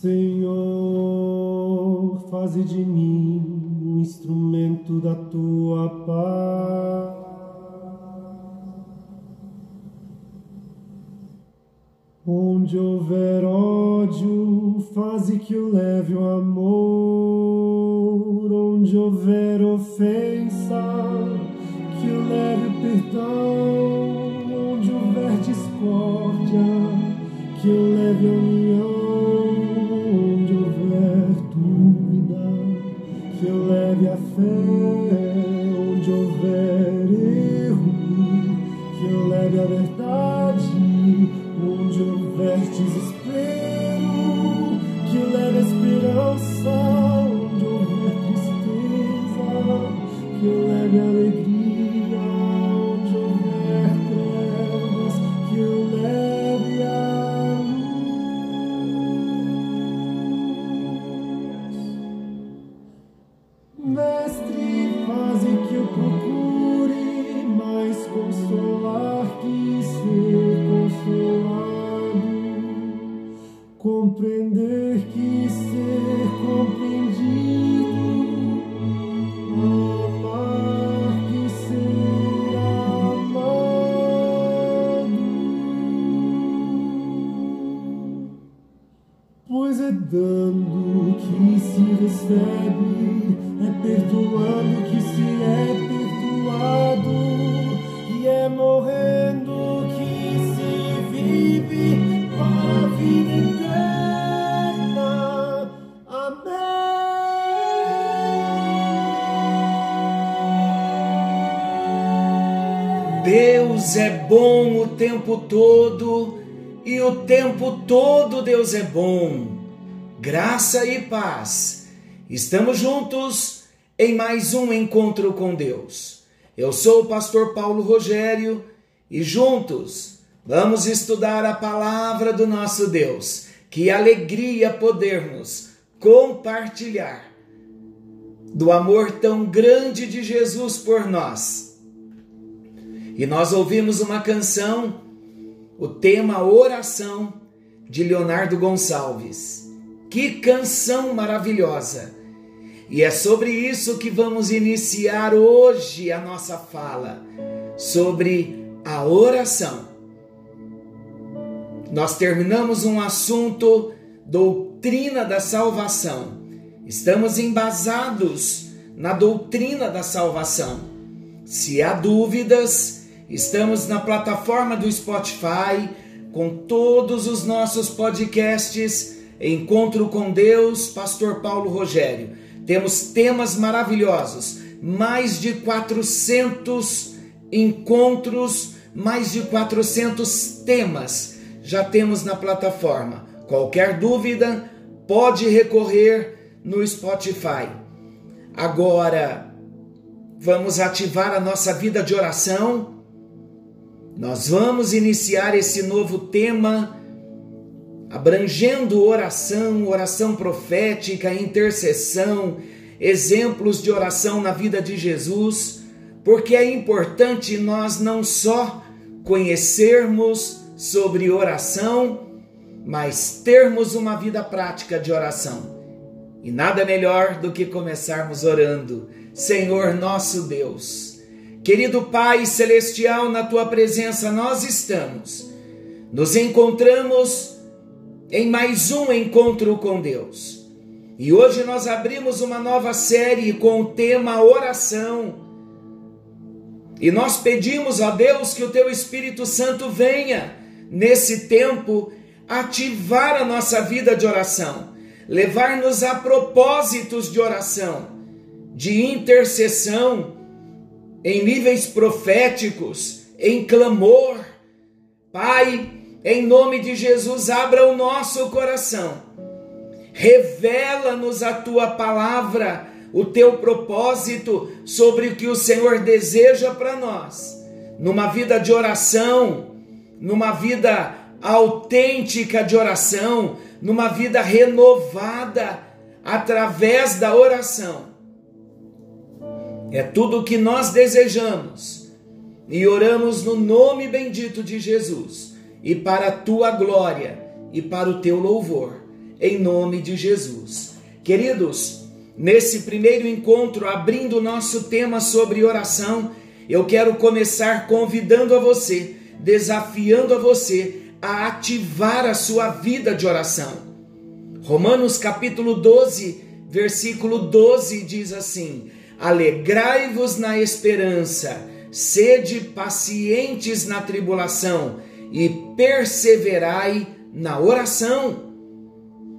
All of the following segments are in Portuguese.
Senhor, faze de mim um instrumento da tua paz. Onde houver ódio, faze que eu leve o amor. Onde houver ofensa, leve a verdade onde houver desespero, recebe, é perdoando que se é perdoado, e é morrendo que se vive a vida eterna. Amém. Deus é bom o tempo todo e o tempo todo Deus é bom. Graça e paz. Estamos juntos em mais um encontro com Deus. Eu sou o pastor Paulo Rogério e juntos vamos estudar a palavra do nosso Deus. Que alegria podermos compartilhar do amor tão grande de Jesus por nós. E nós ouvimos uma canção, o tema Oração de Leonardo Gonçalves. Que canção maravilhosa! E é sobre isso que vamos iniciar hoje a nossa fala, sobre a oração. Nós terminamos um assunto, doutrina da salvação. Estamos embasados na doutrina da salvação. Se há dúvidas, estamos na plataforma do Spotify com todos os nossos podcasts. Encontro com Deus, Pastor Paulo Rogério. Temos temas maravilhosos, mais de 400 encontros, mais de 400 temas já temos na plataforma. Qualquer dúvida, pode recorrer no Spotify. Agora, vamos ativar a nossa vida de oração. Nós vamos iniciar esse novo tema abrangendo oração, oração profética, intercessão, exemplos de oração na vida de Jesus, porque é importante nós não só conhecermos sobre oração, mas termos uma vida prática de oração. E nada melhor do que começarmos orando. Senhor nosso Deus, querido Pai celestial, na tua presença nós estamos. Nos encontramos em mais um encontro com Deus. E hoje nós abrimos uma nova série com o tema oração. E nós pedimos a Deus que o teu Espírito Santo venha nesse tempo ativar a nossa vida de oração, levar-nos a propósitos de oração, de intercessão, em níveis proféticos, em clamor. Pai, em nome de Jesus, abra o nosso coração. Revela-nos a tua palavra, o teu propósito sobre o que o Senhor deseja para nós. Numa vida de oração, numa vida autêntica de oração, numa vida renovada através da oração. É tudo o que nós desejamos e oramos no nome bendito de Jesus e para a tua glória e para o teu louvor. em nome de Jesus. Queridos, nesse primeiro encontro, abrindo nosso tema sobre oração, eu quero começar convidando a você, desafiando a você a ativar a sua vida de oração. Romanos capítulo 12, versículo 12 diz assim: Alegrai-vos na esperança, sede pacientes na tribulação e perseverai na oração.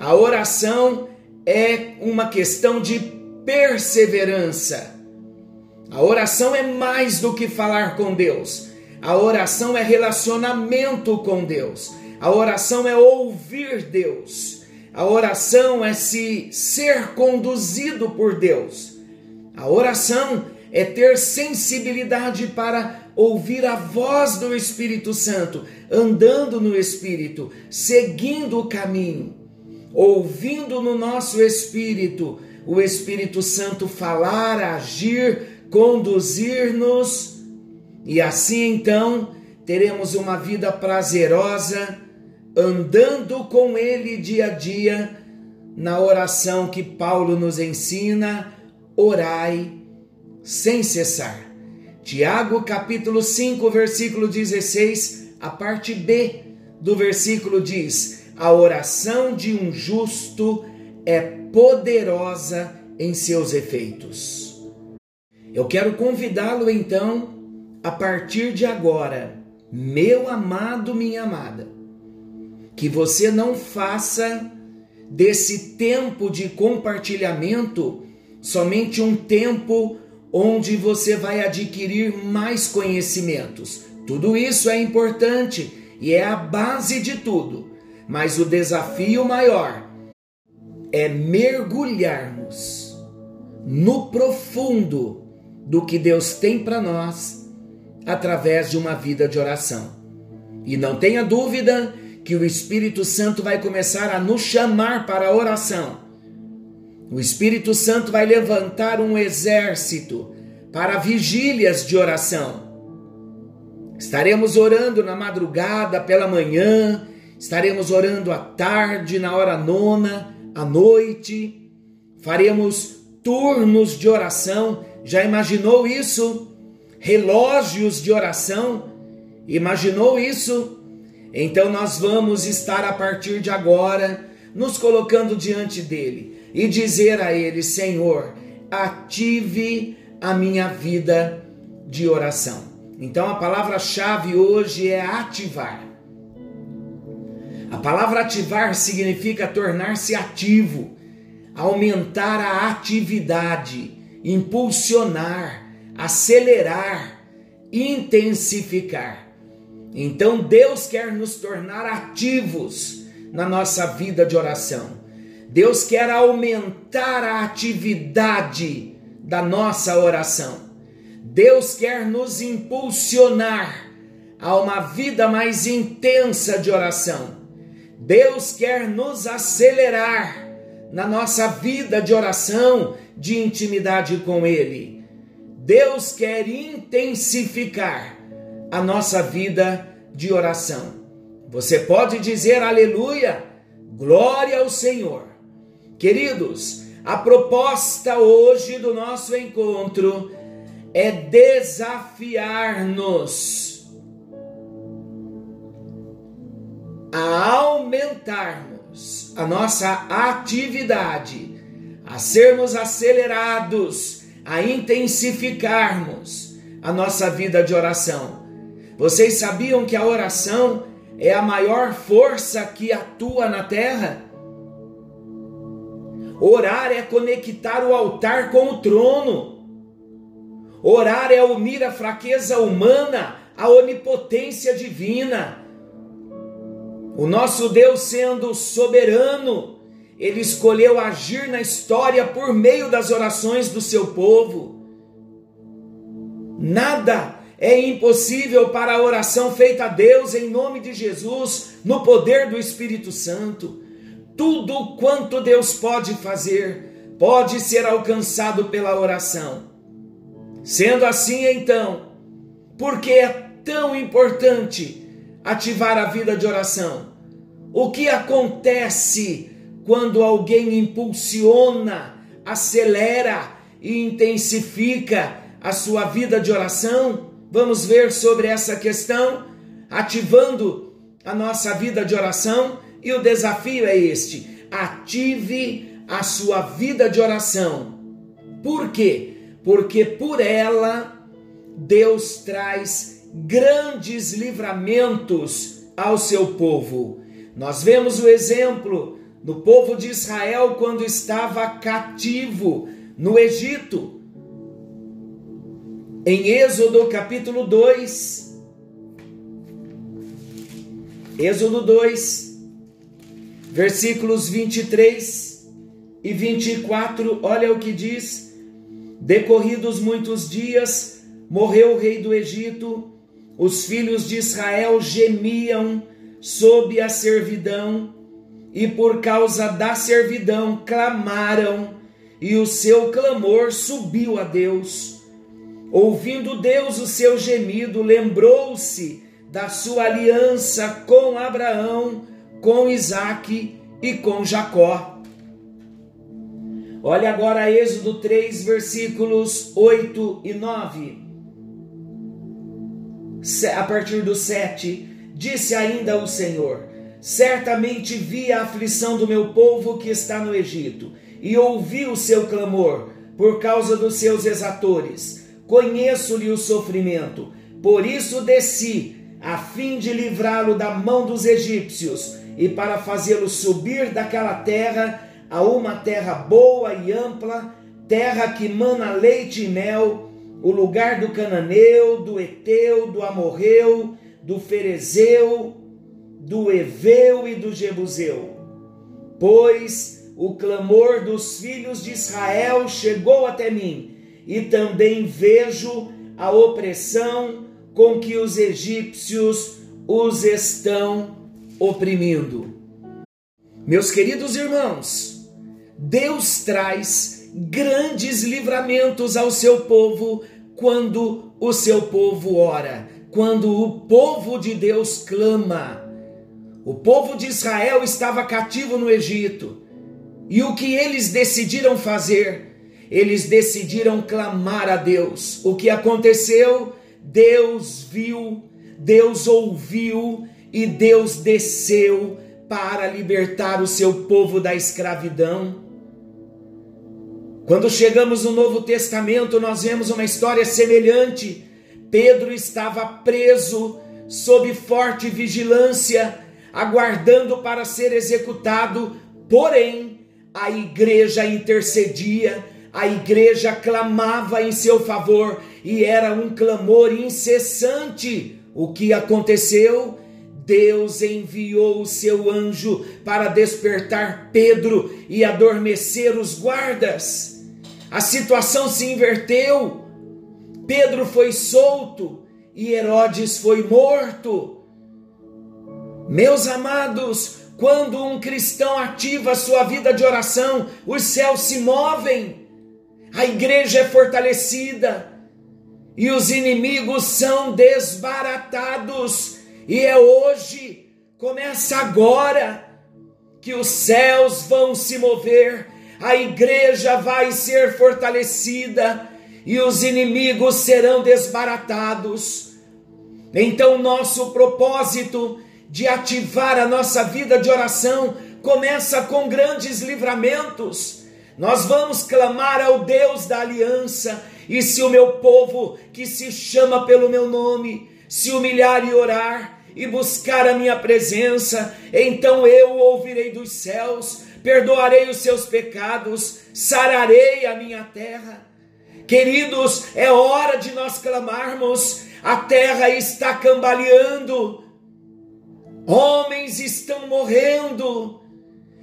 A oração é uma questão de perseverança. A oração é mais do que falar com Deus. A oração é relacionamento com Deus. A oração é ouvir Deus. A oração é se ser conduzido por Deus. A oração é ter sensibilidade para ouvir a voz do Espírito Santo, andando no Espírito, seguindo o caminho, ouvindo no nosso espírito o Espírito Santo falar, agir, conduzir-nos, e assim então teremos uma vida prazerosa, andando com Ele dia a dia, na oração que Paulo nos ensina, orai sem cessar. Tiago capítulo 5, versículo 16, a parte B do versículo diz: A oração de um justo é poderosa em seus efeitos. Eu quero convidá-lo então, a partir de agora, meu amado, minha amada, que você não faça desse tempo de compartilhamento somente um tempo onde você vai adquirir mais conhecimentos. Tudo isso é importante e é a base de tudo, mas o desafio maior é mergulharmos no profundo do que Deus tem para nós através de uma vida de oração. E não tenha dúvida que o Espírito Santo vai começar a nos chamar para a oração o Espírito Santo vai levantar um exército para vigílias de oração. Estaremos orando na madrugada, pela manhã, estaremos orando à tarde, na hora nona, à noite. Faremos turnos de oração. Já imaginou isso? Relógios de oração? Imaginou isso? Então nós vamos estar a partir de agora nos colocando diante dele e dizer a Ele: Senhor, ative a minha vida de oração. Então a palavra-chave hoje é ativar. A palavra ativar significa tornar-se ativo, aumentar a atividade, impulsionar, acelerar, intensificar. Então Deus quer nos tornar ativos na nossa vida de oração. Deus quer aumentar a atividade da nossa oração. Deus quer nos impulsionar a uma vida mais intensa de oração. Deus quer nos acelerar na nossa vida de oração, de intimidade com Ele. Deus quer intensificar a nossa vida de oração. Você pode dizer aleluia, glória ao Senhor. Queridos, a proposta hoje do nosso encontro é desafiar-nos a aumentarmos a nossa atividade, a sermos acelerados, a intensificarmos a nossa vida de oração. Vocês sabiam que a oração é a maior força que atua na terra? Orar é conectar o altar com o trono. Orar é unir a fraqueza humana à onipotência divina. O nosso Deus, sendo soberano, ele escolheu agir na história por meio das orações do seu povo. Nada é impossível para a oração feita a Deus em nome de Jesus, no poder do Espírito Santo. Tudo quanto Deus pode fazer pode ser alcançado pela oração. Sendo assim, então, por que é tão importante ativar a vida de oração? O que acontece quando alguém impulsiona, acelera e intensifica a sua vida de oração? Vamos ver sobre essa questão, ativando a nossa vida de oração. E o desafio é este: ative a sua vida de oração. Por quê? Porque por ela Deus traz grandes livramentos ao seu povo. Nós vemos o exemplo do povo de Israel quando estava cativo no Egito. Em Êxodo capítulo 2, Êxodo 2, versículos 23 e 24, olha o que diz: Decorridos muitos dias, morreu o rei do Egito, os filhos de Israel gemiam sob a servidão, e por causa da servidão clamaram, e o seu clamor subiu a Deus. Ouvindo Deus o seu gemido, lembrou-se da sua aliança com Abraão, com Isaque e com Jacó. Olha agora Êxodo 3, versículos 8 e 9. A partir do 7, disse ainda o Senhor: Certamente vi a aflição do meu povo que está no Egito, e ouvi o seu clamor por causa dos seus exatores. Conheço-lhe o sofrimento, por isso desci a fim de livrá-lo da mão dos egípcios e para fazê-lo subir daquela terra a uma terra boa e ampla, terra que mana leite e mel, o lugar do cananeu, do eteu, do amorreu, do ferezeu, do eveu e do jebuseu. Pois o clamor dos filhos de Israel chegou até mim, e também vejo a opressão com que os egípcios os estão oprimindo. Meus queridos irmãos, Deus traz grandes livramentos ao seu povo quando o seu povo ora, quando o povo de Deus clama. O povo de Israel estava cativo no Egito. E o que eles decidiram fazer? Eles decidiram clamar a Deus. O que aconteceu? Deus viu, Deus ouviu e Deus desceu para libertar o seu povo da escravidão. Quando chegamos no Novo Testamento, nós vemos uma história semelhante. Pedro estava preso sob forte vigilância, aguardando para ser executado, porém, a igreja intercedia, a igreja clamava em seu favor e era um clamor incessante. O que aconteceu? Deus enviou o seu anjo para despertar Pedro e adormecer os guardas. A situação se inverteu. Pedro foi solto e Herodes foi morto. Meus amados, quando um cristão ativa sua vida de oração, os céus se movem, a igreja é fortalecida e os inimigos são desbaratados. E é hoje, começa agora, que os céus vão se mover, a igreja vai ser fortalecida e os inimigos serão desbaratados. Então, nosso propósito de ativar a nossa vida de oração começa com grandes livramentos. Nós vamos clamar ao Deus da aliança, e se o meu povo, que se chama pelo meu nome, se humilhar e orar e buscar a minha presença, então eu ouvirei dos céus, perdoarei os seus pecados, sararei a minha terra. Queridos, é hora de nós clamarmos, a terra está cambaleando, homens estão morrendo,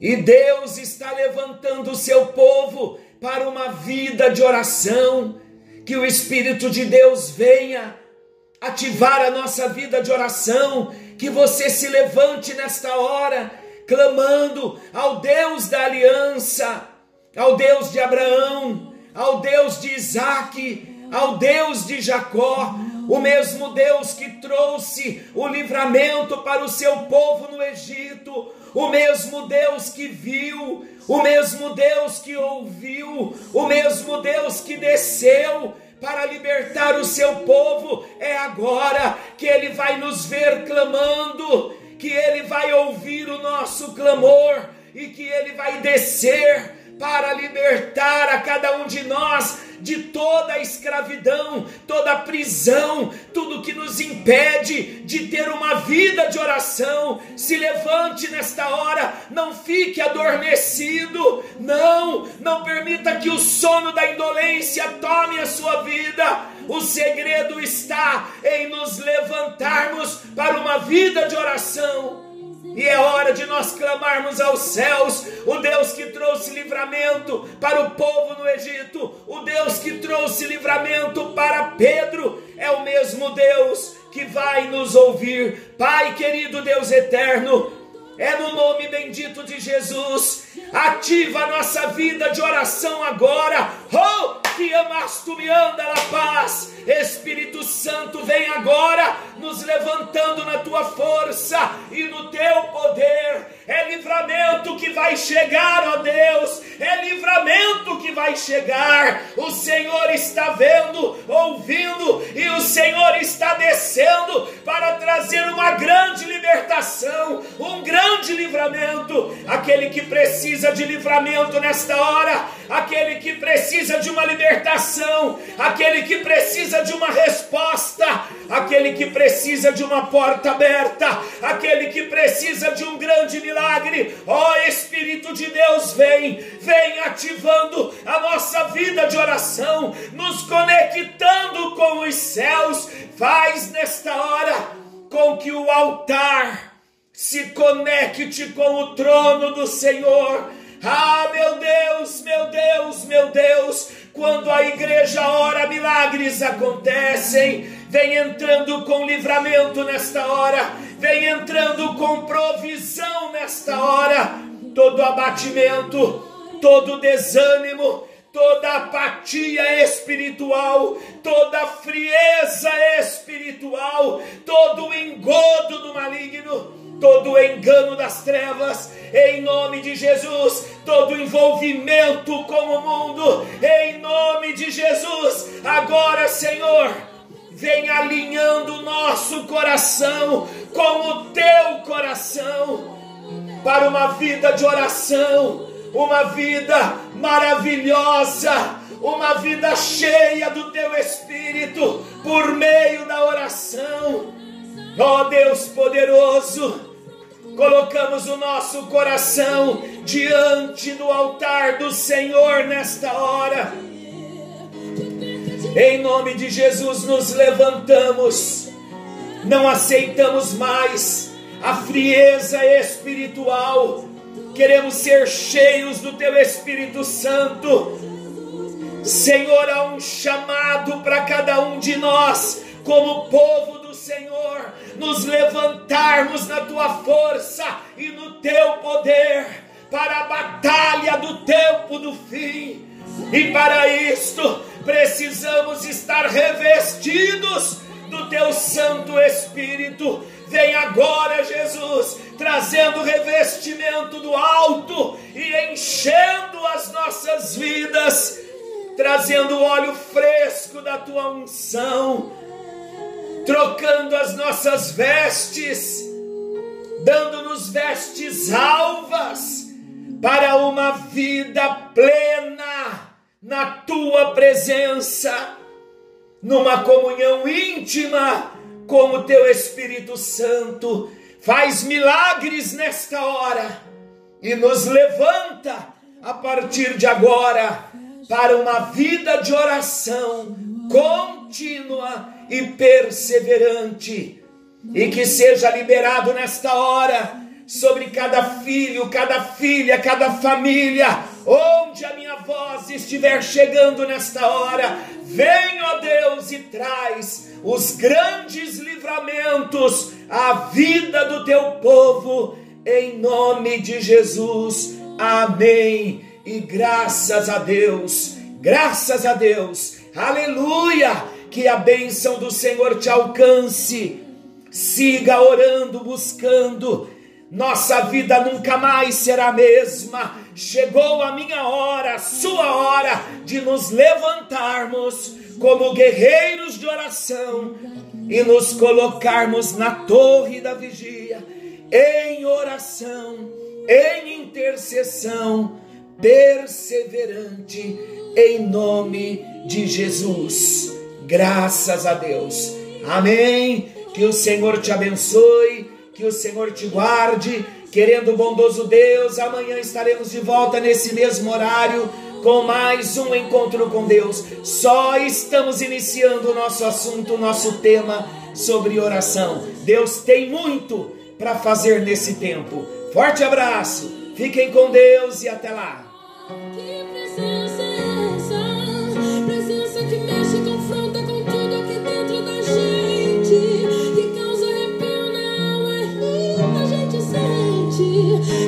e Deus está levantando o seu povo para uma vida de oração, que o Espírito de Deus venha ativar a nossa vida de oração, que você se levante nesta hora, clamando ao Deus da aliança, ao Deus de Abraão, ao Deus de Isaac, ao Deus de Jacó, o mesmo Deus que trouxe o livramento para o seu povo no Egito, o mesmo Deus que viu, o mesmo Deus que ouviu, o mesmo Deus que desceu para libertar o seu povo, é agora que ele vai nos ver clamando, que ele vai ouvir o nosso clamor e que ele vai descer para libertar a cada um de nós de toda a escravidão, toda a prisão, tudo que nos impede de ter uma vida de oração. Se levante nesta hora, não fique adormecido, não, não permita que o sono da indolência tome a sua vida. O segredo está em nos levantarmos para uma vida de oração e é hora de nós clamarmos aos céus, o Deus que trouxe livramento para o povo no Egito, o Deus que trouxe livramento para Pedro, é o mesmo Deus que vai nos ouvir. Pai querido Deus eterno, é no nome bendito de Jesus. Ativa a nossa vida de oração agora. Oh, que amas tu me anda na paz. Espírito Santo, vem agora nos levantando na tua força e no teu poder. É livramento que vai chegar, ó Deus. É livramento que vai chegar. O Senhor está vendo, ouvindo e o Senhor está descendo libertação, um grande livramento. Aquele que precisa de livramento nesta hora, aquele que precisa de uma libertação, aquele que precisa de uma resposta, aquele que precisa de uma porta aberta, aquele que precisa de um grande milagre. Ó oh, Espírito de Deus, vem, vem ativando a nossa vida de oração, nos conectando com os céus. Faz nesta hora com que o altar se conecte com o trono do Senhor. Ah, meu Deus, meu Deus, meu Deus, quando a igreja ora, milagres acontecem. Vem entrando com livramento nesta hora, vem entrando com provisão nesta hora. Todo abatimento, todo desânimo, toda apatia espiritual, toda frieza espiritual, todo engodo do maligno todo engano das trevas, em nome de Jesus, todo envolvimento com o mundo, em nome de Jesus. Agora, Senhor, vem alinhando o nosso coração com o teu coração para uma vida de oração, uma vida maravilhosa, uma vida cheia do teu espírito por meio da oração. Ó oh Deus poderoso, colocamos o nosso coração diante do altar do Senhor nesta hora. Em nome de Jesus nos levantamos, não aceitamos mais a frieza espiritual, queremos ser cheios do Teu Espírito Santo. Senhor, há um chamado para cada um de nós, como povo Senhor, nos levantarmos na tua força e no teu poder para a batalha do tempo do fim. E para isto precisamos estar revestidos do teu Santo Espírito. Vem agora, Jesus, trazendo revestimento do alto e enchendo as nossas vidas, trazendo óleo fresco da tua unção trocando as nossas vestes, dando-nos vestes alvas para uma vida plena na tua presença, numa comunhão íntima com o teu Espírito Santo. Faz milagres nesta hora e nos levanta a partir de agora para uma vida de oração contínua e perseverante, e que seja liberado nesta hora sobre cada filho, cada filha, cada família, onde a minha voz estiver chegando nesta hora. Vem, ó Deus, e traz os grandes livramentos à vida do teu povo, em nome de Jesus. Amém. E graças a Deus, graças a Deus, aleluia que a bênção do Senhor te alcance. Siga orando, buscando. nossa vida nunca mais será a mesma. Chegou a minha hora, a sua hora de nos levantarmos como guerreiros de oração e nos colocarmos na torre da vigia em oração, em intercessão perseverante em nome de Jesus. Graças a Deus. Amém. Que o Senhor te abençoe, que o Senhor te guarde. Querendo o bondoso Deus, amanhã estaremos de volta nesse mesmo horário com mais um encontro com Deus. Só estamos iniciando o nosso assunto, o nosso tema sobre oração. Deus tem muito para fazer nesse tempo. Forte abraço, fiquem com Deus e até lá.